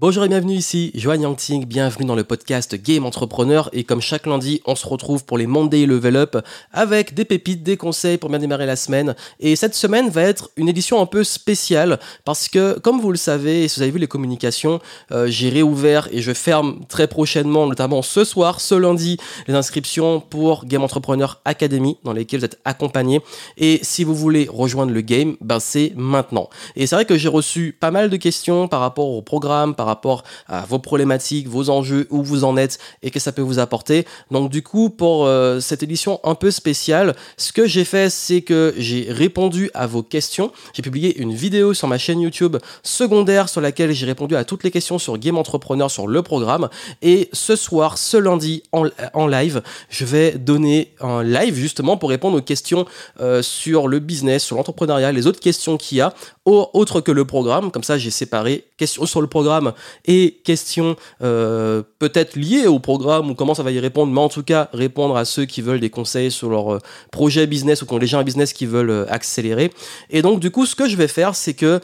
Bonjour et bienvenue ici, Joanne Yangting, bienvenue dans le podcast Game Entrepreneur. Et comme chaque lundi, on se retrouve pour les Monday Level Up avec des pépites, des conseils pour bien démarrer la semaine. Et cette semaine va être une édition un peu spéciale parce que comme vous le savez, si vous avez vu les communications, euh, j'ai réouvert et je ferme très prochainement, notamment ce soir, ce lundi, les inscriptions pour Game Entrepreneur Academy dans lesquelles vous êtes accompagné et si vous voulez rejoindre le game, ben c'est maintenant. Et c'est vrai que j'ai reçu pas mal de questions par rapport au programme, rapport à vos problématiques, vos enjeux, où vous en êtes et que ça peut vous apporter. Donc du coup, pour euh, cette édition un peu spéciale, ce que j'ai fait, c'est que j'ai répondu à vos questions. J'ai publié une vidéo sur ma chaîne YouTube secondaire sur laquelle j'ai répondu à toutes les questions sur Game Entrepreneur sur le programme. Et ce soir, ce lundi, en, live, je vais donner un live justement pour répondre aux questions euh, sur le business, sur l'entrepreneuriat, les autres questions qu'il y a, autres que le programme. Comme ça, j'ai séparé questions sur le programme et questions euh, peut-être liées au programme ou comment ça va y répondre, mais en tout cas répondre à ceux qui veulent des conseils sur leur euh, projet business ou qui ont déjà un business qui veulent euh, accélérer. Et donc du coup, ce que je vais faire, c'est que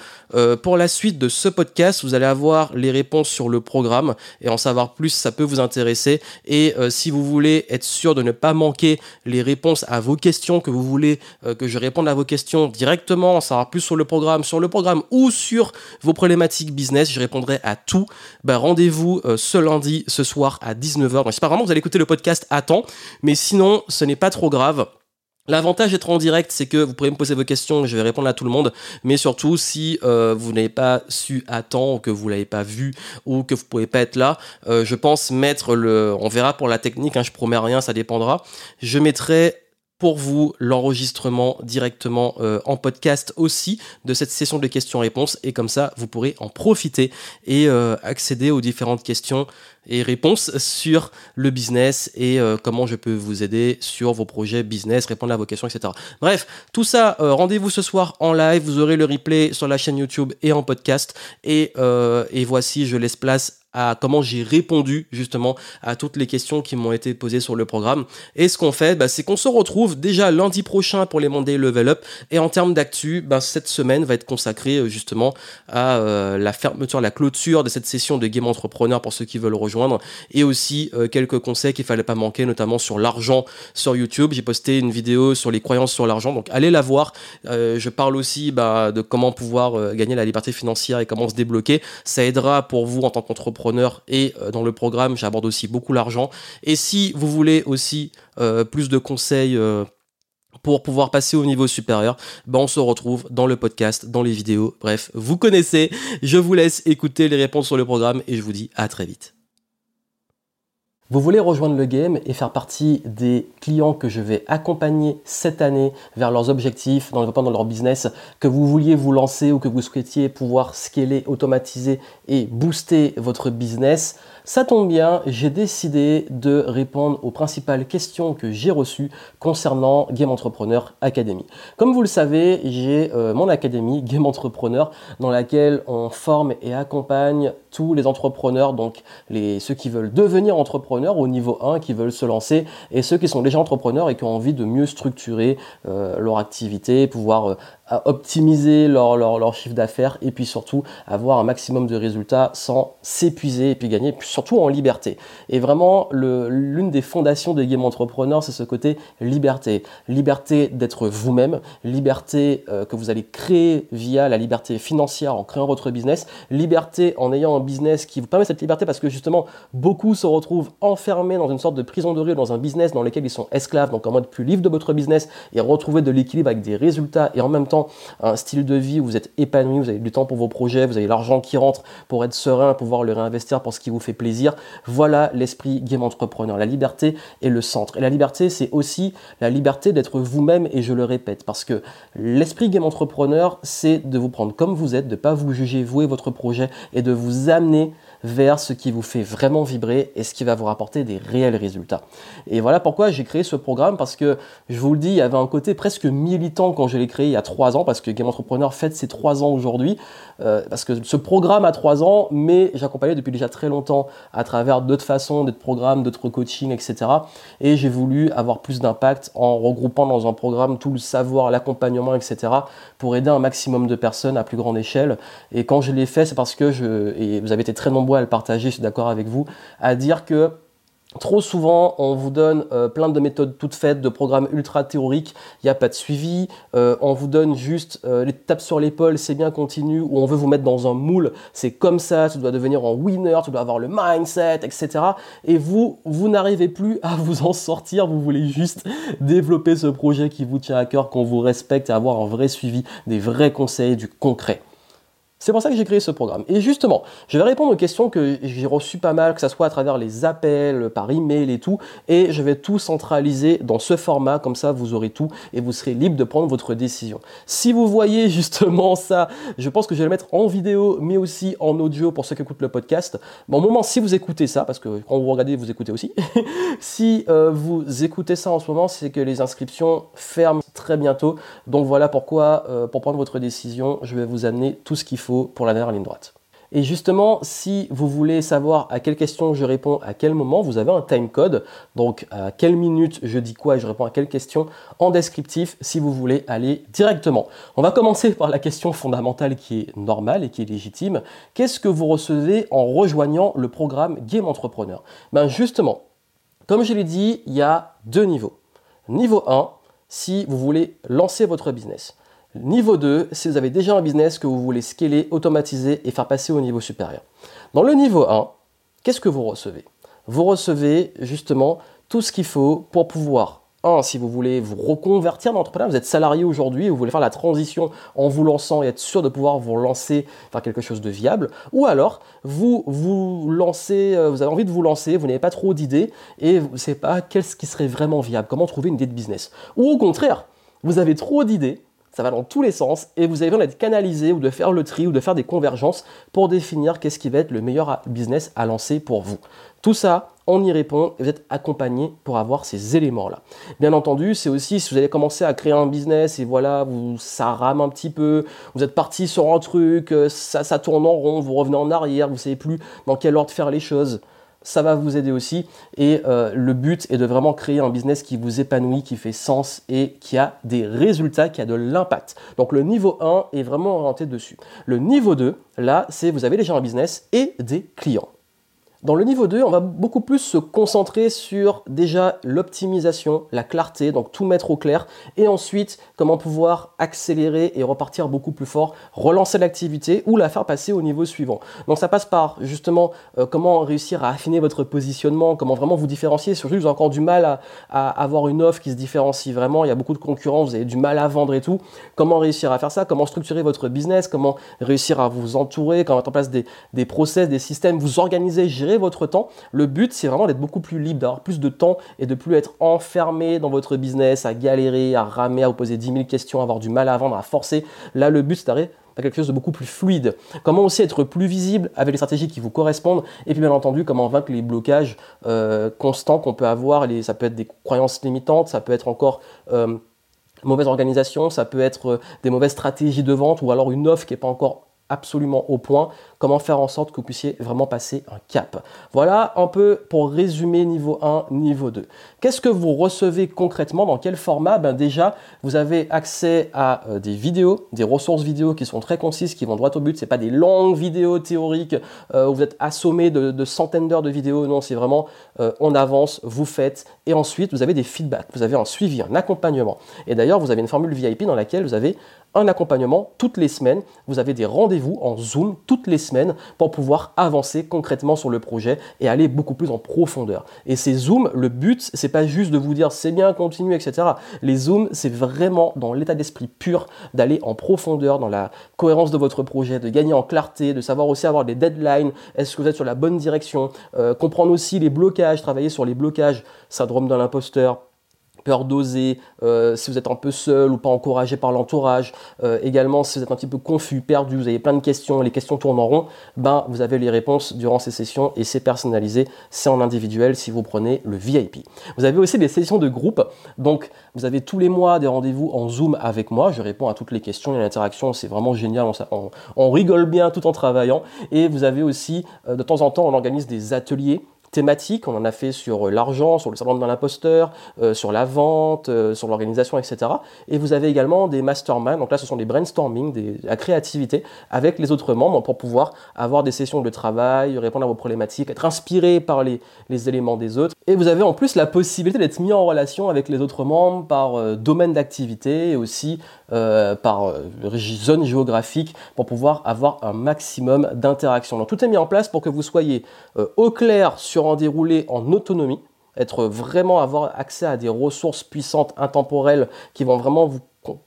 pour la suite de ce podcast, vous allez avoir les réponses sur le programme et en savoir plus, ça peut vous intéresser. Et si vous voulez être sûr de ne pas manquer les réponses à vos questions, que vous voulez que je réponde à vos questions directement, en savoir plus sur le programme, sur le programme ou sur vos problématiques business, je répondrai à tout bah, rendez-vous euh, ce lundi, ce soir à 19h. Donc, j'espère vraiment que vous allez écouter le podcast à temps, mais sinon, ce n'est pas trop grave. L'avantage d'être en direct, c'est que vous pourrez me poser vos questions, je vais répondre à tout le monde. Mais surtout, si euh, vous n'avez pas su à temps, ou que vous l'avez pas vu, ou que vous pouvez pas être là, euh, je pense mettre le. On verra pour la technique, hein, je promets rien, ça dépendra. Je mettrai pour vous l'enregistrement directement euh, en podcast aussi de cette session de questions-réponses. Et comme ça vous pourrez en profiter et euh, accéder aux différentes questions et réponses sur le business et euh, comment je peux vous aider sur vos projets business, répondre à vos questions, etc. Bref, tout ça, rendez-vous ce soir en live, vous aurez le replay sur la chaîne YouTube et en podcast. Et, et voici, je laisse place à comment j'ai répondu justement à toutes les questions qui m'ont été posées sur le programme. Et ce qu'on fait, bah, c'est qu'on se retrouve déjà lundi prochain pour les Monday Level Up. Et en termes d'actu, bah, cette semaine va être consacrée euh, justement à euh, la fermeture, la clôture de cette session de Game Entrepreneur pour ceux qui veulent rejoindre. Et aussi euh, quelques conseils qu'il fallait pas manquer, notamment sur l'argent sur YouTube. J'ai posté une vidéo sur les croyances sur l'argent, donc allez la voir. je parle aussi bah, de comment pouvoir gagner la liberté financière et comment se débloquer. Ça aidera pour vous en tant qu'entrepreneur et euh, dans le programme, j'aborde aussi beaucoup l'argent. Et si vous voulez aussi euh, plus de conseils euh, pour pouvoir passer au niveau supérieur, ben on se retrouve dans le podcast, dans les vidéos. Bref, vous connaissez. Je vous laisse écouter les réponses sur le programme et je vous dis à très vite. Vous voulez rejoindre le game et faire partie des clients que je vais accompagner cette année vers leurs objectifs dans le développement de leur business, que vous vouliez vous lancer ou que vous souhaitiez pouvoir scaler, automatiser et booster votre business ça tombe bien, j'ai décidé de répondre aux principales questions que j'ai reçues concernant Game Entrepreneur Academy. Comme vous le savez, j'ai euh, mon académie Game Entrepreneur dans laquelle on forme et accompagne tous les entrepreneurs, donc les, ceux qui veulent devenir entrepreneurs au niveau 1, qui veulent se lancer, et ceux qui sont déjà entrepreneurs et qui ont envie de mieux structurer euh, leur activité, pouvoir euh, optimiser leur, chiffre d'affaires et puis surtout avoir un maximum de résultats sans s'épuiser et puis gagner surtout en liberté. Et vraiment, l'une des fondations des game entrepreneurs, c'est ce côté liberté. Liberté d'être vous-même, liberté euh, que vous allez créer via la liberté financière en créant votre business, liberté en ayant un business qui vous permet cette liberté parce que justement, beaucoup se retrouvent enfermés dans une sorte de prison de rue, dans un business dans lequel ils sont esclaves, donc en mode plus libre de votre business et retrouver de l'équilibre avec des résultats et en même temps un style de vie où vous êtes épanoui, vous avez du temps pour vos projets, vous avez l'argent qui rentre pour être serein, pouvoir le réinvestir pour ce qui vous fait plaisir. Voilà l'esprit game entrepreneur. La liberté est le centre. Et la liberté, c'est aussi la liberté d'être vous-même, et je le répète, parce que l'esprit game entrepreneur, c'est de vous prendre comme vous êtes, de ne pas vous juger, vous et votre projet, et de vous amener vers ce qui vous fait vraiment vibrer et ce qui va vous rapporter des réels résultats. Et voilà pourquoi j'ai créé ce programme parce que je vous le dis, il y avait un côté presque militant quand je l'ai créé il y a trois ans parce que Game Entrepreneur fête ses trois ans aujourd'hui. Euh, parce que ce programme a trois ans, mais j'accompagnais depuis déjà très longtemps à travers d'autres façons, d'autres programmes, d'autres coachings, etc. Et j'ai voulu avoir plus d'impact en regroupant dans un programme tout le savoir, l'accompagnement, etc. pour aider un maximum de personnes à plus grande échelle. Et quand je l'ai fait, c'est parce que je, vous avez été très nombreux à le partager, je suis d'accord avec vous, à dire que Trop souvent, on vous donne euh, plein de méthodes toutes faites, de programmes ultra théoriques, il n'y a pas de suivi, euh, on vous donne juste euh, les tapes sur l'épaule, c'est bien continu, ou on veut vous mettre dans un moule, c'est comme ça, tu dois devenir un winner, tu dois avoir le mindset, etc. Et vous, vous n'arrivez plus à vous en sortir, vous voulez juste développer ce projet qui vous tient à cœur, qu'on vous respecte et avoir un vrai suivi, des vrais conseils, du concret. C'est pour ça que j'ai créé ce programme. Et justement, je vais répondre aux questions que j'ai reçues pas mal, que ce soit à travers les appels, par email et tout. Et je vais tout centraliser dans ce format, comme ça vous aurez tout et vous serez libre de prendre votre décision. Si vous voyez justement ça, je pense que je vais le mettre en vidéo, mais aussi en audio pour ceux qui écoutent le podcast. Bon, au moment, si vous écoutez ça, parce que quand vous regardez, vous écoutez aussi. si euh, vous écoutez ça en ce moment, c'est que les inscriptions ferment très bientôt. Donc voilà pourquoi, euh, pour prendre votre décision, je vais vous amener tout ce qu'il faut pour la dernière ligne droite. Et justement, si vous voulez savoir à quelle question je réponds à quel moment, vous avez un time code. Donc à quelle minute je dis quoi et je réponds à quelle question en descriptif si vous voulez aller directement. On va commencer par la question fondamentale qui est normale et qui est légitime. Qu'est-ce que vous recevez en rejoignant le programme Game Entrepreneur? Ben justement, comme je l'ai dit, il y a deux niveaux. Niveau 1, si vous voulez lancer votre business. Niveau 2, si vous avez déjà un business que vous voulez scaler, automatiser et faire passer au niveau supérieur. Dans le niveau 1, qu'est-ce que vous recevez? Vous recevez justement tout ce qu'il faut pour pouvoir, un, si vous voulez vous reconvertir dans l'entrepreneuriat, vous êtes salarié aujourd'hui vous voulez faire la transition en vous lançant et être sûr de pouvoir vous lancer, faire quelque chose de viable, ou alors vous vous lancez, euh, vous avez envie de vous lancer, vous n'avez pas trop d'idées et vous ne savez pas qu'est-ce qui serait vraiment viable, comment trouver une idée de business. Ou au contraire, vous avez trop d'idées ça va dans tous les sens et vous avez besoin d'être canalisé ou de faire le tri ou de faire des convergences pour définir qu'est-ce qui va être le meilleur business à lancer pour vous. Tout ça, on y répond et vous êtes accompagné pour avoir ces éléments-là. Bien entendu, c'est aussi si vous allez commencer à créer un business et voilà, vous, ça rame un petit peu, vous êtes parti sur un truc, euh, ça, ça tourne en rond, vous revenez en arrière, vous savez plus dans quel ordre faire les choses ça va vous aider aussi. Et euh, le but est de vraiment créer un business qui vous épanouit, qui fait sens et qui a des résultats, qui a de l'impact. Donc le niveau 1 est vraiment orienté dessus. Le niveau 2, là, c'est vous avez déjà un business et des clients. Dans le niveau 2, on va beaucoup plus se concentrer sur déjà l'optimisation, la clarté, donc tout mettre au clair, et ensuite comment pouvoir accélérer et repartir beaucoup plus fort, relancer l'activité ou la faire passer au niveau suivant. Donc ça passe par justement euh, comment réussir à affiner votre positionnement, comment vraiment vous différencier. Surtout, vous avez encore du mal à, avoir une offre qui se différencie vraiment. Il y a beaucoup de concurrents, vous avez du mal à vendre et tout. Comment réussir à faire ça? Comment structurer votre business? Comment réussir à vous entourer? Comment mettre en place des, des process, des systèmes, vous organiser, gérer votre temps. Le but, c'est vraiment d'être beaucoup plus libre, d'avoir plus de temps et de plus être enfermé dans votre business, à galérer, à ramer, à vous poser 10 000 questions, à avoir du mal à vendre, à forcer. Là, le but, c'est d'arriver à quelque chose de beaucoup plus fluide. Comment aussi être plus visible avec les stratégies qui vous correspondent et puis bien entendu comment vaincre les blocages euh, constants qu'on peut avoir. Ça peut être des croyances limitantes, ça peut être encore euh, mauvaise organisation, ça peut être euh, des mauvaises stratégies de vente ou alors une offre qui n'est pas encore absolument au point, comment faire en sorte que vous puissiez vraiment passer un cap? Voilà un peu pour résumer niveau 1, niveau 2. Qu'est-ce que vous recevez concrètement? Dans quel format? Ben Déjà, vous avez accès à euh, des vidéos, des ressources vidéo qui sont très concises, qui vont droit au but. Ce pas des longues vidéos théoriques euh, où vous êtes assommé de, centaines d'heures de vidéos. Non, c'est vraiment euh, on avance, vous faites. Et ensuite, vous avez des feedbacks, vous avez un suivi, un accompagnement. Et d'ailleurs, vous avez une formule VIP dans laquelle vous avez un accompagnement toutes les semaines. Vous avez des rendez-vous en Zoom toutes les semaines pour pouvoir avancer concrètement sur le projet et aller beaucoup plus en profondeur. Et ces Zooms, le but, c'est pas juste de vous dire c'est bien, continue, etc. Les Zooms, c'est vraiment dans l'état d'esprit pur d'aller en profondeur dans la cohérence de votre projet, de gagner en clarté, de savoir aussi avoir des deadlines, est-ce que vous êtes sur la bonne direction, euh, comprendre aussi les blocages, travailler sur les blocages, syndrome de l'imposteur, peur d'oser, euh, si vous êtes un peu seul ou pas encouragé par l'entourage, euh, également si vous êtes un petit peu confus, perdu, vous avez plein de questions, les questions tournent en rond, ben vous avez les réponses durant ces sessions et c'est personnalisé, c'est en individuel si vous prenez le VIP. Vous avez aussi des sessions de groupe, donc vous avez tous les mois des rendez-vous en Zoom avec moi, je réponds à toutes les questions, et l'interaction, c'est vraiment génial, on, rigole bien tout en travaillant. Et vous avez aussi euh, de temps en temps on organise des ateliers thématiques. On en a fait sur euh, l'argent, sur le syndrome de l'imposteur, euh, sur la vente, euh, sur l'organisation, etc. Et vous avez également des masterminds. Donc là, ce sont des brainstorming, des, la créativité avec les autres membres pour pouvoir avoir des sessions de travail, répondre à vos problématiques, être inspiré par les, éléments des autres. Et vous avez en plus la possibilité d'être mis en relation avec les autres membres par domaine d'activité et aussi par zone géographique pour pouvoir avoir un maximum d'interaction. Donc tout est mis en place pour que vous soyez au clair sur en dérouler en autonomie, être vraiment avoir accès à des ressources puissantes, intemporelles, qui vont vraiment vous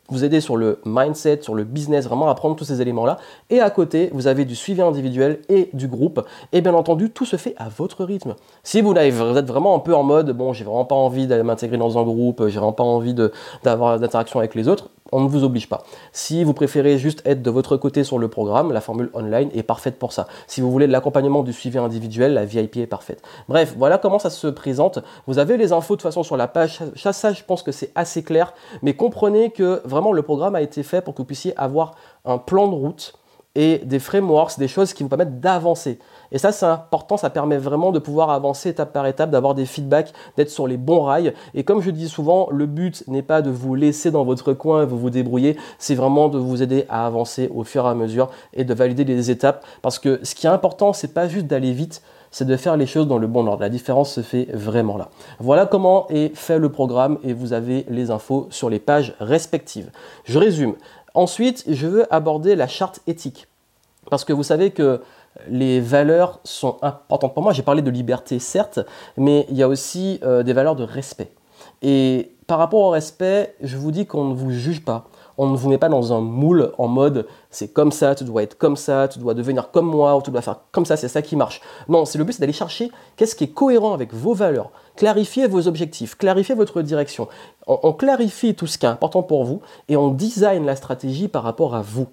vous aider sur le mindset, sur le business, vraiment apprendre tous ces éléments-là. Et à côté, vous avez du suivi individuel et du groupe. Et bien entendu, tout se fait à votre rythme. Si vous, êtes vraiment un peu en mode, bon, j'ai vraiment pas envie d'aller m'intégrer dans un groupe, j'ai vraiment pas envie d'avoir d'interaction avec les autres, on ne vous oblige pas. Si vous préférez juste être de votre côté sur le programme, la formule online est parfaite pour ça. Si vous voulez de l'accompagnement du suivi individuel, la VIP est parfaite. Bref, voilà comment ça se présente. Vous avez les infos de toute façon sur la page. Ça, je pense que c'est assez clair. Mais comprenez que vraiment le programme a été fait pour que vous puissiez avoir un plan de route et des frameworks, des choses qui vous permettent d'avancer. Et ça, c'est important, ça permet vraiment de pouvoir avancer étape par étape, d'avoir des feedbacks, d'être sur les bons rails. Et comme je dis souvent, le but n'est pas de vous laisser dans votre coin et vous vous débrouiller, c'est vraiment de vous aider à avancer au fur et à mesure et de valider les étapes. Parce que ce qui est important, c'est pas juste d'aller vite, c'est de faire les choses dans le bon ordre. La différence se fait vraiment là. Voilà comment est fait le programme et vous avez les infos sur les pages respectives. Je résume. Ensuite, je veux aborder la charte éthique. Parce que vous savez que les valeurs sont importantes pour moi. J'ai parlé de liberté, certes, mais il y a aussi euh, des valeurs de respect. Et par rapport au respect, je vous dis qu'on ne vous juge pas. On ne vous met pas dans un moule en mode c'est comme ça, tu dois être comme ça, tu dois devenir comme moi, ou tu dois faire comme ça, c'est ça qui marche. Non, c'est le but, c'est d'aller chercher qu'est-ce qui est cohérent avec vos valeurs, clarifier vos objectifs, clarifier votre direction. on clarifie tout ce qui est important pour vous et on design la stratégie par rapport à vous.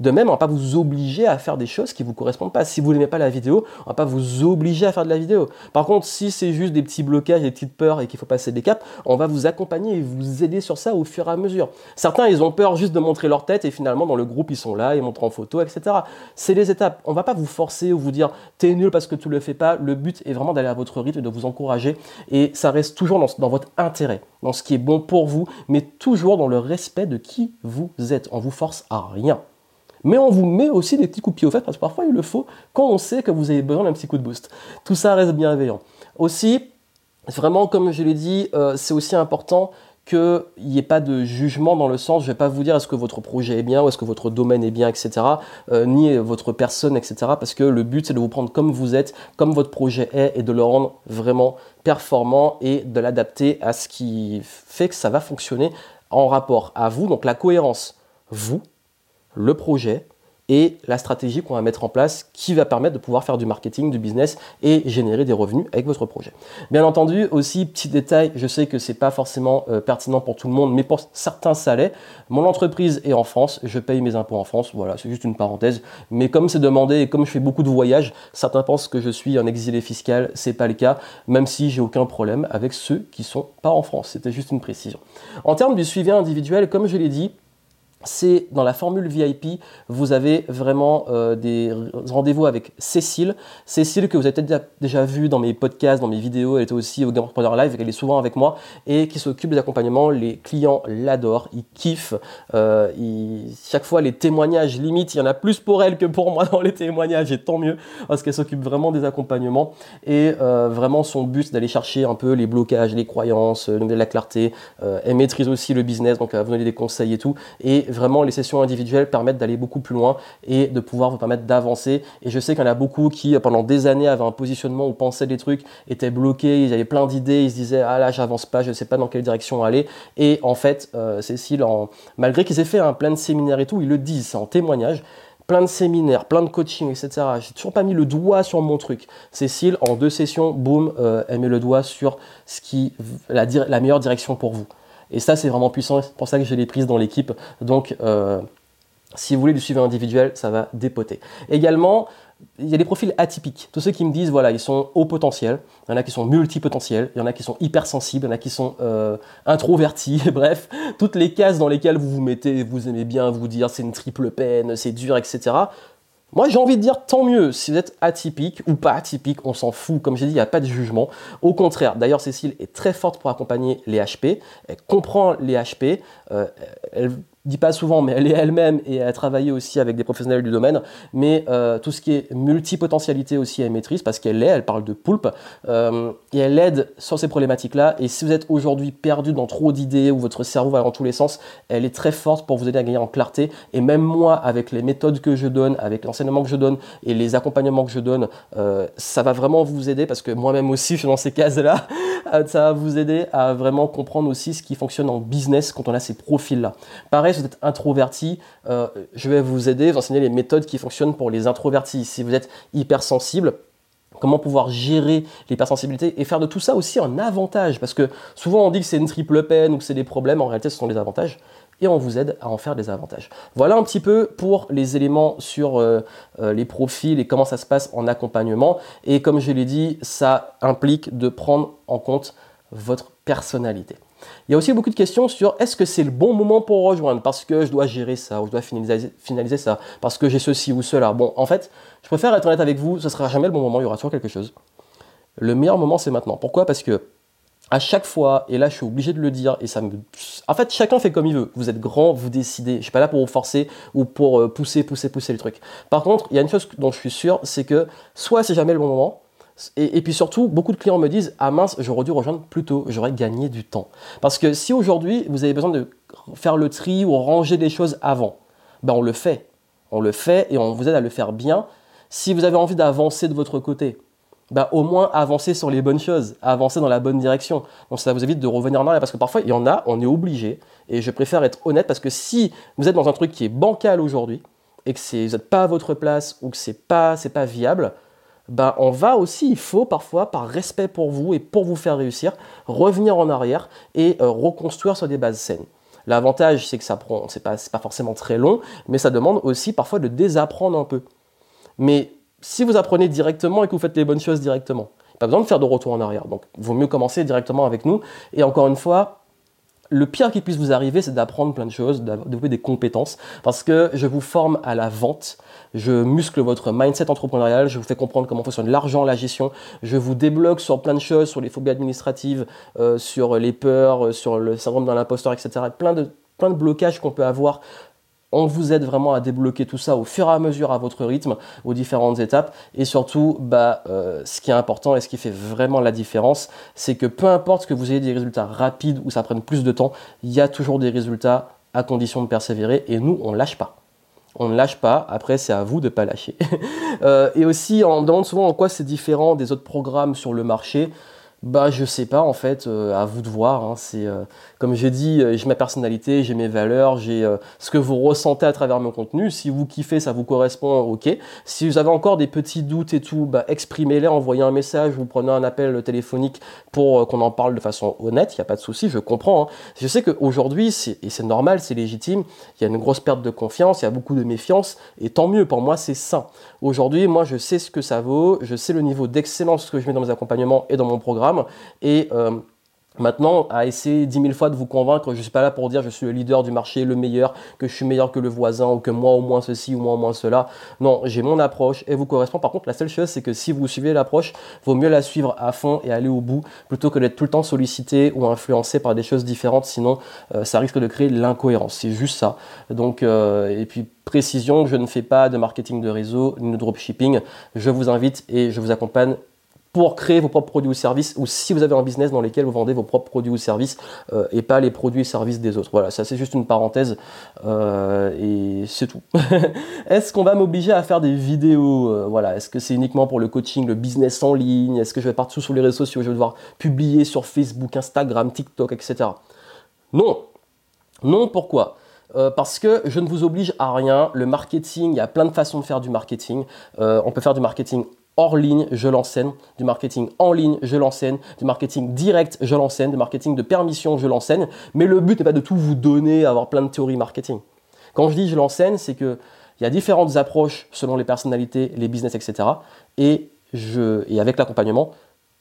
De même, on ne va pas vous obliger à faire des choses qui ne vous correspondent pas. Si vous n'aimez pas la vidéo, on ne va pas vous obliger à faire de la vidéo. Par contre, si c'est juste des petits blocages, des petites peurs et qu'il faut passer des caps, on va vous accompagner et vous aider sur ça au fur et à mesure. Certains, ils ont peur juste de montrer leur tête et finalement, dans le groupe, ils sont là, ils montrent en photo, etc. C'est les étapes. On ne va pas vous forcer ou vous dire t'es nul parce que tu ne le fais pas. Le but est vraiment d'aller à votre rythme et de vous encourager. Et ça reste toujours dans, dans votre intérêt, dans ce qui est bon pour vous, mais toujours dans le respect de qui vous êtes. On vous force à rien. Mais on vous met aussi des petits coups de pied au fait, parce que parfois il le faut quand on sait que vous avez besoin d'un petit coup de boost. Tout ça reste bienveillant. Aussi, vraiment, comme je l'ai dit, euh, c'est aussi important qu'il n'y ait pas de jugement dans le sens, je ne vais pas vous dire est-ce que votre projet est bien ou est-ce que votre domaine est bien, etc., euh, ni votre personne, etc., parce que le but c'est de vous prendre comme vous êtes, comme votre projet est, et de le rendre vraiment performant et de l'adapter à ce qui fait que ça va fonctionner en rapport à vous, donc la cohérence, vous, le projet et la stratégie qu'on va mettre en place qui va permettre de pouvoir faire du marketing, du business et générer des revenus avec votre projet. Bien entendu, aussi, petit détail, je sais que c'est pas forcément euh, pertinent pour tout le monde, mais pour certains, ça l'est. Mon entreprise est en France, je paye mes impôts en France, voilà, c'est juste une parenthèse. Mais comme c'est demandé et comme je fais beaucoup de voyages, certains pensent que je suis un exilé fiscal, c'est pas le cas, même si j'ai aucun problème avec ceux qui sont pas en France. C'était juste une précision. En termes du suivi individuel, comme je l'ai dit, c'est dans la formule VIP, vous avez vraiment euh, des rendez-vous avec Cécile. Cécile que vous avez peut-être déjà vu dans mes podcasts, dans mes vidéos, elle était aussi au Game Entrepreneur Live, elle est souvent avec moi et qui s'occupe des accompagnements. Les clients l'adorent, ils kiffent. Euh, chaque fois, les témoignages, limite, il y en a plus pour elle que pour moi dans les témoignages et tant mieux parce qu'elle s'occupe vraiment des accompagnements et euh, vraiment son but c'est d'aller chercher un peu les blocages, les croyances, de la clarté. elle maîtrise aussi le business, donc elle va vous donner des conseils et tout. Vraiment, les sessions individuelles permettent d'aller beaucoup plus loin et de pouvoir vous permettre d'avancer. Et je sais qu'il y en a beaucoup qui, pendant des années, avaient un positionnement ou pensaient des trucs, étaient bloqués, ils avaient plein d'idées, ils se disaient Ah là, j'avance pas, je ne sais pas dans quelle direction aller. Et en fait, euh, Cécile, malgré qu'ils aient fait plein de séminaires et tout, ils le disent, c'est en témoignage plein de séminaires, plein de coaching, etc. J'ai toujours pas mis le doigt sur mon truc. Cécile, en deux sessions, boum, euh, elle met le doigt sur ce la meilleure direction pour vous. Et ça, c'est vraiment puissant. C'est pour ça que je l'ai prise dans l'équipe. Donc, euh, si vous voulez du suivi individuel, ça va dépoter. Également, il y a des profils atypiques. Tous ceux qui me disent, voilà, ils sont haut potentiel, il y en a qui sont multipotentiels, il y en a qui sont hypersensibles, il y en a qui sont euh, introvertis, bref, toutes les cases dans lesquelles vous vous mettez, vous aimez bien vous dire c'est une triple peine, c'est dur, etc. Moi, j'ai envie de dire tant mieux si vous êtes atypique ou pas atypique, on s'en fout. Comme j'ai dit, il n'y a pas de jugement. Au contraire, d'ailleurs, Cécile est très forte pour accompagner les HP. Elle comprend les HP. Euh, elle dit pas souvent, mais elle est elle-même et elle a travaillé aussi avec des professionnels du domaine. Mais euh, tout ce qui est multipotentialité aussi, elle maîtrise parce qu'elle est, elle parle de poulpe euh, et elle aide sur ces problématiques-là. Et si vous êtes aujourd'hui perdu dans trop d'idées ou votre cerveau va dans tous les sens, elle est très forte pour vous aider à gagner en clarté. Et même moi, avec les méthodes que je donne, avec l'enseignement que je donne et les accompagnements que je donne, euh, ça va vraiment vous aider parce que moi-même aussi, je suis dans ces cases-là. ça va vous aider à vraiment comprendre aussi ce qui fonctionne en business quand on a ces profils-là. Pareil, vous êtes introverti, euh, je vais vous aider, vous enseigner les méthodes qui fonctionnent pour les introvertis. Si vous êtes hypersensible, comment pouvoir gérer l'hypersensibilité et faire de tout ça aussi un avantage? Parce que souvent on dit que c'est une triple peine ou que c'est des problèmes, en réalité ce sont des avantages. Et on vous aide à en faire des avantages. Voilà un petit peu pour les éléments sur euh, euh, les profils et comment ça se passe en accompagnement. Et comme je l'ai dit, ça implique de prendre en compte votre personnalité. Il y a aussi beaucoup de questions sur est-ce que c'est le bon moment pour rejoindre parce que je dois gérer ça ou je dois finaliser, ça parce que j'ai ceci ou cela. Bon, en fait, je préfère être honnête avec vous, ce sera jamais le bon moment, il y aura toujours quelque chose. Le meilleur moment, c'est maintenant. Pourquoi? Parce que à chaque fois, et là je suis obligé de le dire, et ça me... En fait, chacun fait comme il veut. Vous êtes grand, vous décidez. Je suis pas là pour vous forcer ou pour euh, pousser, pousser, pousser le truc. Par contre, il y a une chose dont je suis sûr, c'est que soit c'est jamais le bon moment, et, puis surtout, beaucoup de clients me disent Ah mince, j'aurais dû rejoindre plus tôt, j'aurais gagné du temps. Parce que si aujourd'hui vous avez besoin de faire le tri ou ranger des choses avant, ben on le fait. On le fait et on vous aide à le faire bien. Si vous avez envie d'avancer de votre côté, ben au moins avancer sur les bonnes choses, avancer dans la bonne direction. Donc ça vous évite de revenir en arrière parce que parfois il y en a, on est obligé. Et je préfère être honnête parce que si vous êtes dans un truc qui est bancal aujourd'hui et que vous n'êtes pas à votre place ou que c'est pas, pas viable, ben, on va aussi, il faut parfois, par respect pour vous et pour vous faire réussir, revenir en arrière et euh, reconstruire sur des bases saines. L'avantage, c'est que ça prend, c'est pas, pas forcément très long, mais ça demande aussi parfois de désapprendre un peu. Mais si vous apprenez directement et que vous faites les bonnes choses directement, pas besoin de faire de retour en arrière. Donc, vaut mieux commencer directement avec nous. Et encore une fois, le pire qui puisse vous arriver, c'est d'apprendre plein de choses, de développer des compétences, parce que je vous forme à la vente, je muscle votre mindset entrepreneurial, je vous fais comprendre comment fonctionne l'argent, la gestion, je vous débloque sur plein de choses, sur les phobies administratives, euh, sur les peurs, euh, sur le syndrome de l'imposteur, etc. Plein de, plein de blocages qu'on peut avoir on vous aide vraiment à débloquer tout ça au fur et à mesure à votre rythme, aux différentes étapes. Et surtout, bah, euh, ce qui est important et ce qui fait vraiment la différence, c'est que peu importe que vous ayez des résultats rapides ou ça prenne plus de temps, il y a toujours des résultats à condition de persévérer. Et nous, on ne lâche pas. On ne lâche pas, après c'est à vous de ne pas lâcher. Euh, et aussi, on me demande souvent en quoi c'est différent des autres programmes sur le marché. Bah je sais pas en fait, euh, à vous de voir. Hein. c'est euh, comme j'ai dit, euh, j'ai ma personnalité, j'ai mes valeurs, j'ai ce que vous ressentez à travers mon contenu. Si vous kiffez, ça vous correspond, ok. Si vous avez encore des petits doutes et tout, bah, exprimez-les, envoyez un message, vous prenez un appel téléphonique pour qu'on en parle de façon honnête. Il n'y a pas de souci, je comprends. Hein. Je sais qu'aujourd'hui, et c'est normal, c'est légitime. Il y a une grosse perte de confiance, il y a beaucoup de méfiance, et tant mieux. Pour moi, c'est sain. Aujourd'hui, moi, je sais ce que ça vaut, je sais le niveau d'excellence que je mets dans mes accompagnements et dans mon programme. Et euh, Maintenant, à essayer dix mille fois de vous convaincre, je suis pas là pour dire je suis le leader du marché, le meilleur, que je suis meilleur que le voisin, ou que moi au moins ceci, ou moi au moins cela. Non, j'ai mon approche et vous correspond. Par contre, la seule chose, c'est que si vous suivez l'approche, vaut mieux la suivre à fond et aller au bout, plutôt que d'être tout le temps sollicité ou influencé par des choses différentes. Sinon, euh, ça risque de créer l'incohérence. C'est juste ça. Donc, euh, et puis précision, je ne fais pas de marketing de réseau ni de dropshipping. Je vous invite et je vous accompagne pour créer vos propres produits ou services, ou si vous avez un business dans lequel vous vendez vos propres produits ou services euh, et pas les produits et services des autres. Voilà, ça c'est juste une parenthèse euh, et c'est tout. Est-ce qu'on va m'obliger à faire des vidéos euh, Voilà, est-ce que c'est uniquement pour le coaching, le business en ligne Est-ce que je vais partout sur les réseaux sociaux Je vais devoir publier sur Facebook, Instagram, TikTok, etc. Non. Non, pourquoi? Parce que je ne vous oblige à rien. Le marketing, il y a plein de façons de faire du marketing. On peut faire du marketing hors ligne, je l'enseigne, du marketing en ligne, je l'enseigne, du marketing direct, je l'enseigne, du marketing de permission, je l'enseigne. Mais le but n'est pas de tout vous donner, avoir plein de théories marketing. Quand je dis je l'enseigne, c'est que il y a différentes approches selon les personnalités, les business, etc. Et, et avec l'accompagnement,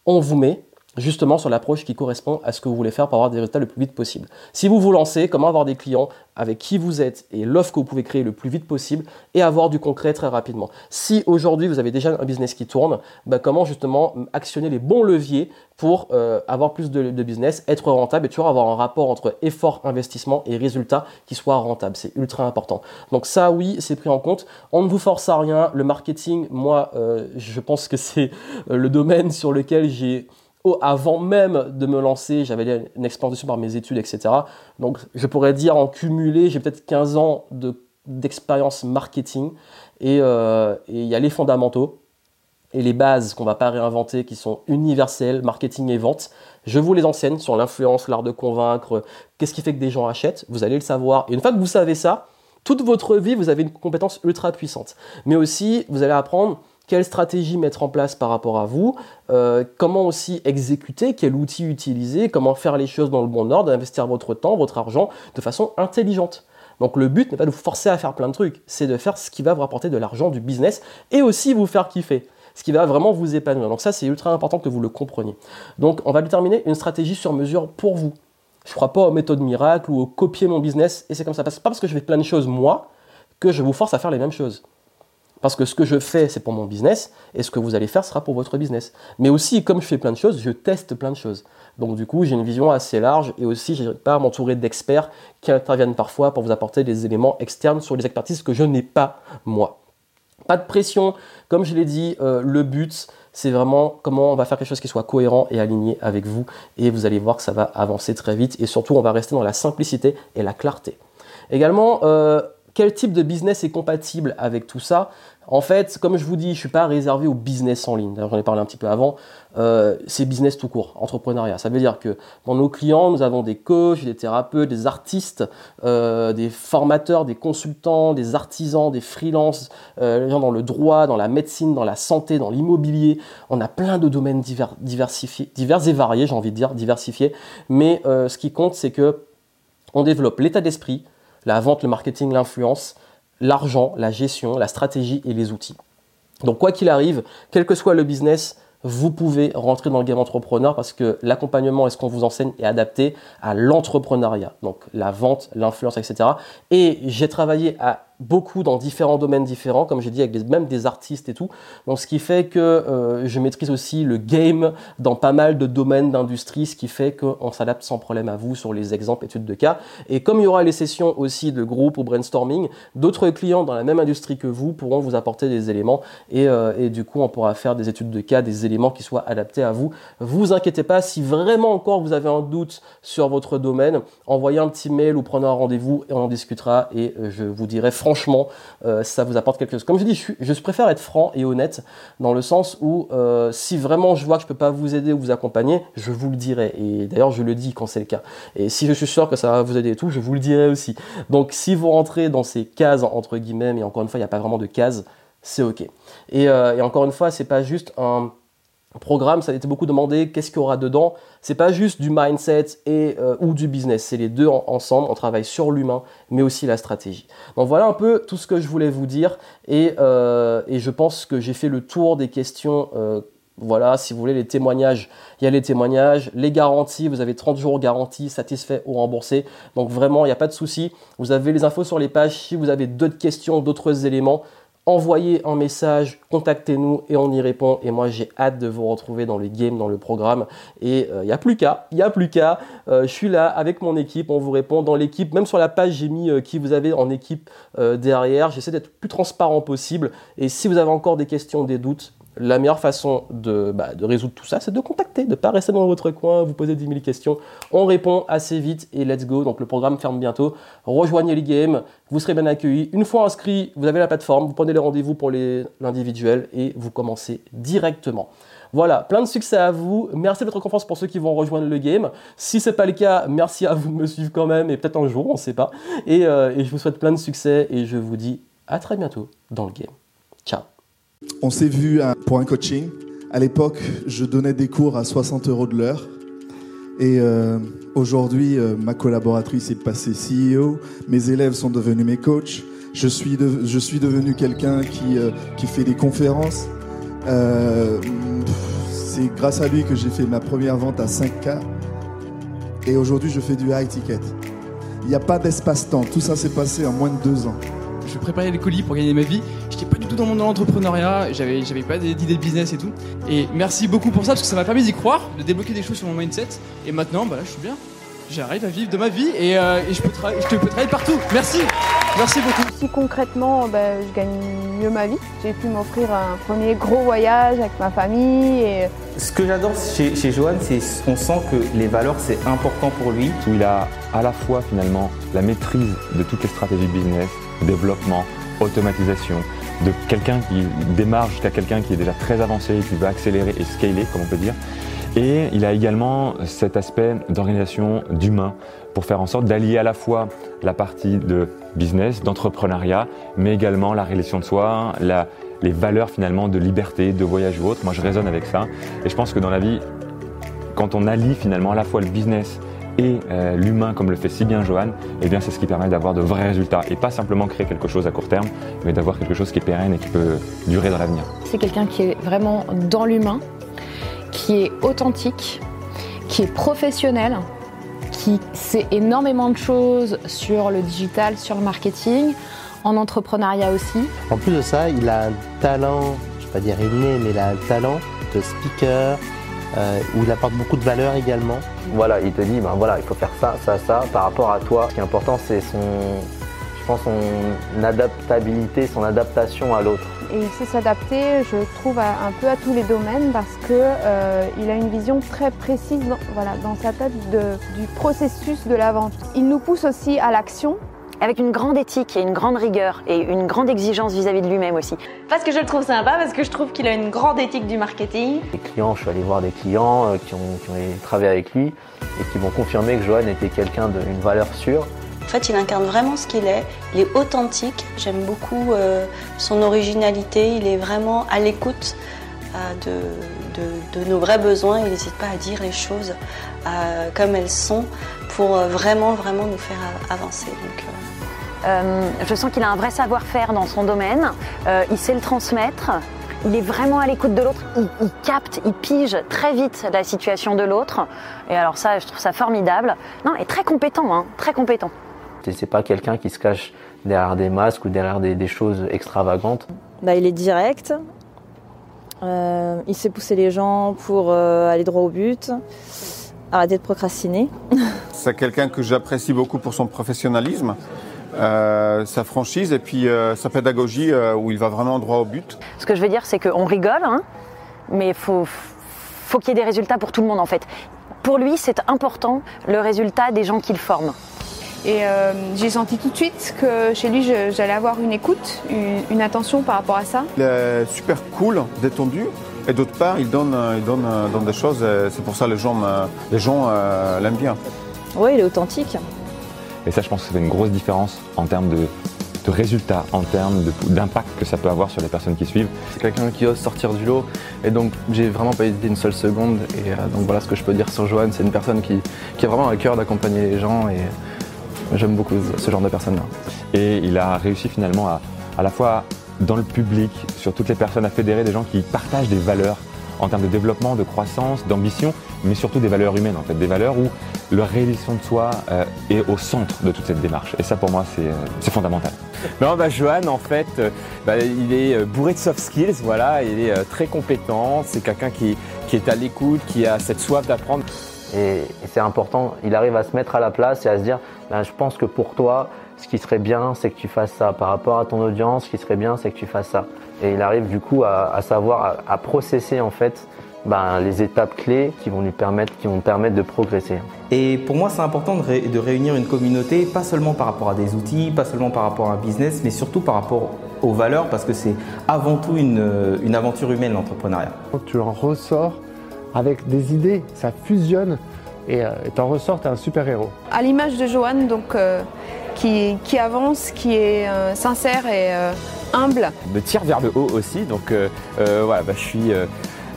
on vous met justement sur l'approche qui correspond à ce que vous voulez faire pour avoir des résultats le plus vite possible. Si vous vous lancez, comment avoir des clients avec qui vous êtes et l'offre que vous pouvez créer le plus vite possible et avoir du concret très rapidement. Si aujourd'hui vous avez déjà un business qui tourne, bah, comment justement actionner les bons leviers pour euh, avoir plus de, business, être rentable et toujours avoir un rapport entre effort, investissement et résultat qui soit rentable. C'est ultra important. Donc ça, oui, c'est pris en compte. On ne vous force à rien. Le marketing, moi, euh, je pense que c'est euh, le domaine sur lequel j'ai avant même de me lancer, j'avais une expérience par mes études, etc. Donc je pourrais dire en cumulé, j'ai peut-être 15 ans d'expérience marketing euh, et il y a les fondamentaux et les bases qu'on ne va pas réinventer qui sont universelles, marketing et vente. Je vous les enseigne sur l'influence, l'art de convaincre, qu'est-ce qui fait que des gens achètent, vous allez le savoir. Et une fois que vous savez ça, toute votre vie, vous avez une compétence ultra puissante. Mais aussi, vous allez apprendre quelle stratégie mettre en place par rapport à vous, euh, comment aussi exécuter, quel outil utiliser, comment faire les choses dans le bon ordre, investir votre temps, votre argent de façon intelligente. Donc le but n'est pas de vous forcer à faire plein de trucs, c'est de faire ce qui va vous rapporter de l'argent, du business et aussi vous faire kiffer. Ce qui va vraiment vous épanouir. Donc ça, c'est ultra important que vous le compreniez. Donc on va déterminer une stratégie sur mesure pour vous. Je ne crois pas aux méthodes miracles ou au copier mon business et c'est comme ça. C'est pas parce que je fais plein de choses moi que je vous force à faire les mêmes choses. Parce que ce que je fais, c'est pour mon business, et ce que vous allez faire sera pour votre business. Mais aussi, comme je fais plein de choses, je teste plein de choses. Donc du coup, j'ai une vision assez large, et aussi, je n'ai pas à m'entourer d'experts qui interviennent parfois pour vous apporter des éléments externes sur les expertises que je n'ai pas moi. Pas de pression, comme je l'ai dit, euh, le but, c'est vraiment comment on va faire quelque chose qui soit cohérent et aligné avec vous, et vous allez voir que ça va avancer très vite, et surtout, on va rester dans la simplicité et la clarté. Également, euh, quel type de business est compatible avec tout ça En fait, comme je vous dis, je ne suis pas réservé au business en ligne. D'ailleurs, j'en ai parlé un petit peu avant. Euh, c'est business tout court, entrepreneuriat. Ça veut dire que dans nos clients, nous avons des coachs, des thérapeutes, des artistes, euh, des formateurs, des consultants, des artisans, des freelances, euh, les gens dans le droit, dans la médecine, dans la santé, dans l'immobilier. On a plein de domaines divers, diversifiés, divers et variés, j'ai envie de dire, diversifiés. Mais ce qui compte, c'est que on développe l'état d'esprit, la vente, le marketing, l'influence, l'argent, la gestion, la stratégie et les outils. Donc quoi qu'il arrive, quel que soit le business, vous pouvez rentrer dans le game entrepreneur parce que l'accompagnement et ce qu'on vous enseigne est adapté à l'entrepreneuriat, donc la vente, l'influence, etc. Et j'ai travaillé à beaucoup dans différents domaines différents, comme j'ai dit, avec même des artistes et tout. Donc, ce qui fait que euh, je maîtrise aussi le game dans pas mal de domaines d'industrie, ce qui fait qu'on s'adapte sans problème à vous sur les exemples, études de cas. Et comme il y aura les sessions aussi de groupe ou brainstorming, d'autres clients dans la même industrie que vous pourront vous apporter des éléments et, euh, et, du coup, on pourra faire des études de cas, des éléments qui soient adaptés à vous. Vous inquiétez pas, si vraiment encore vous avez un doute sur votre domaine, envoyez un petit mail ou prenez un rendez-vous et on en discutera et euh, je vous dirai franchement, euh, ça vous apporte quelque chose. Comme je dis, je, préfère être franc et honnête dans le sens où euh, si vraiment je vois que je peux pas vous aider ou vous accompagner, je vous le dirai. Et d'ailleurs, je le dis quand c'est le cas. Et si je suis sûr que ça va vous aider et tout, je vous le dirai aussi. Donc, si vous rentrez dans ces cases, entre guillemets, mais encore une fois, il n'y a pas vraiment de cases, c'est OK. Et, euh, et encore une fois, c'est pas juste un programme, ça a été beaucoup demandé, qu'est-ce qu'il y aura dedans? C'est pas juste du mindset et, euh, ou du business, c'est les deux ensemble, on travaille sur l'humain, mais aussi la stratégie. Donc voilà un peu tout ce que je voulais vous dire, et, euh, je pense que j'ai fait le tour des questions. Euh, voilà, si vous voulez les témoignages, il y a les témoignages, les garanties, vous avez 30 jours garantie, satisfait ou remboursé. Donc vraiment, il n'y a pas de souci. Vous avez les infos sur les pages. Si vous avez d'autres questions, d'autres éléments, envoyez un message, contactez-nous et on y répond. Et moi, j'ai hâte de vous retrouver dans les games, dans le programme. Et il euh, n'y a plus qu'à, il n'y a plus qu'à. Euh, je suis là avec mon équipe, on vous répond dans l'équipe. Même sur la page, j'ai mis euh, qui vous avez en équipe derrière. J'essaie d'être le plus transparent possible. Et si vous avez encore des questions, des doutes, la meilleure façon de, bah, de résoudre tout ça, c'est de contacter, de ne pas rester dans votre coin, vous poser 10 000 questions. On répond assez vite et let's go. Donc le programme ferme bientôt. Rejoignez les games, vous serez bien accueillis. Une fois inscrit, vous avez la plateforme, vous prenez les rendez-vous pour l'individuel et vous commencez directement. Voilà, plein de succès à vous. Merci de votre confiance pour ceux qui vont rejoindre le game. Si ce n'est pas le cas, merci à vous de me suivre quand même et peut-être un jour, on ne sait pas. Euh, et je vous souhaite plein de succès et je vous dis à très bientôt dans le game. Ciao. On s'est vu pour un coaching. À l'époque, je donnais des cours à 60 euros de l'heure. Et euh, aujourd'hui, euh, ma collaboratrice est passée CEO. Mes élèves sont devenus mes coachs. Je suis, devenu quelqu'un qui, qui fait des conférences. Euh, c'est grâce à lui que j'ai fait ma première vente à 5K. Et aujourd'hui, je fais du high ticket. Il n'y a pas d'espace-temps. Tout ça s'est passé en moins de deux ans. Je préparais les colis pour gagner ma vie. Tout dans mon entrepreneuriat. J'avais, j'avais pas d'idée de business et tout. Et merci beaucoup pour ça parce que ça m'a permis d'y croire, de débloquer des choses sur mon mindset. Et maintenant, bah je suis bien j'arrive à vivre de ma vie et, euh, je, peux je peux travailler partout. Merci. Merci beaucoup. Si concrètement, ben, je gagne mieux ma vie, j'ai pu m'offrir un premier gros voyage avec ma famille. Et... Ce que j'adore chez, chez Johan, c'est qu'on sent que les valeurs, c'est important pour lui. Où il a à la fois finalement la maîtrise de toutes les stratégies de business, développement, automatisation, de quelqu'un qui démarre jusqu'à quelqu'un qui est déjà très avancé qui veut accélérer et scaler, comme on peut dire. Et il a également cet aspect d'organisation, d'humain, pour faire en sorte d'allier à la fois la partie de business, d'entrepreneuriat, mais également la relation de soi, les valeurs finalement de liberté, de voyage ou autre. Moi, je raisonne avec ça. Et je pense que dans la vie, quand on allie finalement à la fois le business et euh, l'humain comme le fait si bien Johan, eh bien c'est ce qui permet d'avoir de vrais résultats et pas simplement créer quelque chose à court terme, mais d'avoir quelque chose qui est pérenne et qui peut durer dans l'avenir. C'est quelqu'un qui est vraiment dans l'humain, qui est authentique, qui est professionnel, qui sait énormément de choses sur le digital, sur le marketing, en entrepreneuriat aussi. En plus de ça, il a un talent, je ne vais pas dire inné, mais il a un talent de speaker, euh, où il apporte beaucoup de valeur également. Voilà, il te dit, ben voilà, il faut faire ça, ça, ça, par rapport à toi. Ce qui est important, c'est son, je pense, son adaptabilité, son adaptation à l'autre et il sait s'adapter, je trouve, un peu à tous les domaines parce qu'il euh, a une vision très précise dans, voilà, dans sa tête du processus de la vente. Il nous pousse aussi à l'action. Avec une grande éthique et une grande rigueur et une grande exigence vis-à-vis de lui-même aussi. Parce que je le trouve sympa, parce que je trouve qu'il a une grande éthique du marketing. Les clients, je suis allé voir des clients euh, qui, ont, qui ont travaillé avec lui et qui m'ont confirmé que Johan était quelqu'un d'une valeur sûre en fait, il incarne vraiment ce qu'il est. Il est authentique. J'aime beaucoup euh, son originalité. Il est vraiment à l'écoute euh, de, nos vrais besoins. Il n'hésite pas à dire les choses euh, comme elles sont pour vraiment, vraiment nous faire avancer. Je sens qu'il a un vrai savoir-faire dans son domaine. il sait le transmettre. Il est vraiment à l'écoute de l'autre. Il, il, capte, il pige très vite la situation de l'autre. Et alors ça, je trouve ça formidable. Non, et très compétent, hein, très compétent. C'est pas quelqu'un qui se cache derrière des masques ou derrière des, choses extravagantes? Bah, il est direct. Euh, il sait pousser les gens pour euh, aller droit au but. Arrêter de procrastiner. C'est quelqu'un que j'apprécie beaucoup pour son professionnalisme. Euh, sa franchise et puis sa pédagogie où il va vraiment droit au but. Ce que je veux dire, c'est qu'on rigole, hein, mais il faut, faut qu'il y ait des résultats pour tout le monde en fait. Pour lui, c'est important le résultat des gens qu'il forme. Et euh, j'ai senti tout de suite que chez lui, j'allais avoir une écoute, une, attention par rapport à ça. Il est super cool, détendu. Et d'autre part, il donne, il donne, des choses. C'est pour ça que les gens, les gens euh, l'aiment bien. Oui, il est authentique. Et ça, je pense que c'est une grosse différence en termes de, résultats, en termes d'impact que ça peut avoir sur les personnes qui suivent. C'est quelqu'un qui ose sortir du lot. Et donc, j'ai vraiment pas hésité une seule seconde. Et euh, donc, voilà ce que je peux dire sur Johan. C'est une personne qui, qui a vraiment à cœur d'accompagner les gens. Et, J'aime beaucoup ce genre de personnes-là. Et il a réussi finalement à, à la fois dans le public, sur toutes les personnes, à fédérer des gens qui partagent des valeurs en termes de développement, de croissance, d'ambition, mais surtout des valeurs humaines en fait, des valeurs où la réalisation de soi euh, est au centre de toute cette démarche. Et ça pour moi c'est euh, fondamental. Non, bah, Johan en fait, euh, bah, il est bourré de soft skills, voilà, il est très compétent, c'est quelqu'un qui, qui est à l'écoute, qui a cette soif d'apprendre. Et, c'est important, il arrive à se mettre à la place et à se dire, ben, je pense que pour toi, ce qui serait bien, c'est que tu fasses ça. Par rapport à ton audience, ce qui serait bien, c'est que tu fasses ça. Et il arrive du coup à, à savoir, à, à processer en fait ben, les étapes clés qui vont lui permettre, qui vont permettre de progresser. Et pour moi, c'est important de, ré- de réunir une communauté, pas seulement par rapport à des outils, pas seulement par rapport à un business, mais surtout par rapport aux valeurs, parce que c'est avant tout une, une aventure humaine, l'entrepreneuriat. Tu en ressors avec des idées, ça fusionne et tu en ressors, tu es un super-héros. À l'image de Johan, donc, euh, qui, qui avance, qui est euh, sincère et euh, humble. me tire vers le haut aussi. Donc euh, euh, voilà, bah, je, suis, euh,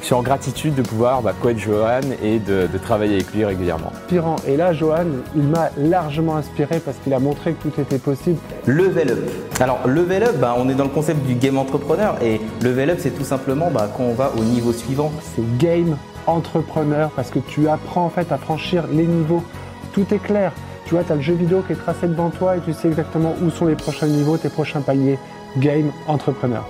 je suis en gratitude de pouvoir bah, co-être Johan et de, de travailler avec lui régulièrement. Inspirant. Et là, Johan, il m'a largement inspiré parce qu'il a montré que tout était possible. Level up. Alors, level up, bah, on est dans le concept du game entrepreneur et level up, c'est tout simplement bah, quand on va au niveau suivant. C'est game entrepreneur parce que tu apprends en fait à franchir les niveaux. Tout est clair. Tu vois, tu as le jeu vidéo qui est tracé devant toi et tu sais exactement où sont les prochains niveaux, tes prochains paliers. Game entrepreneur.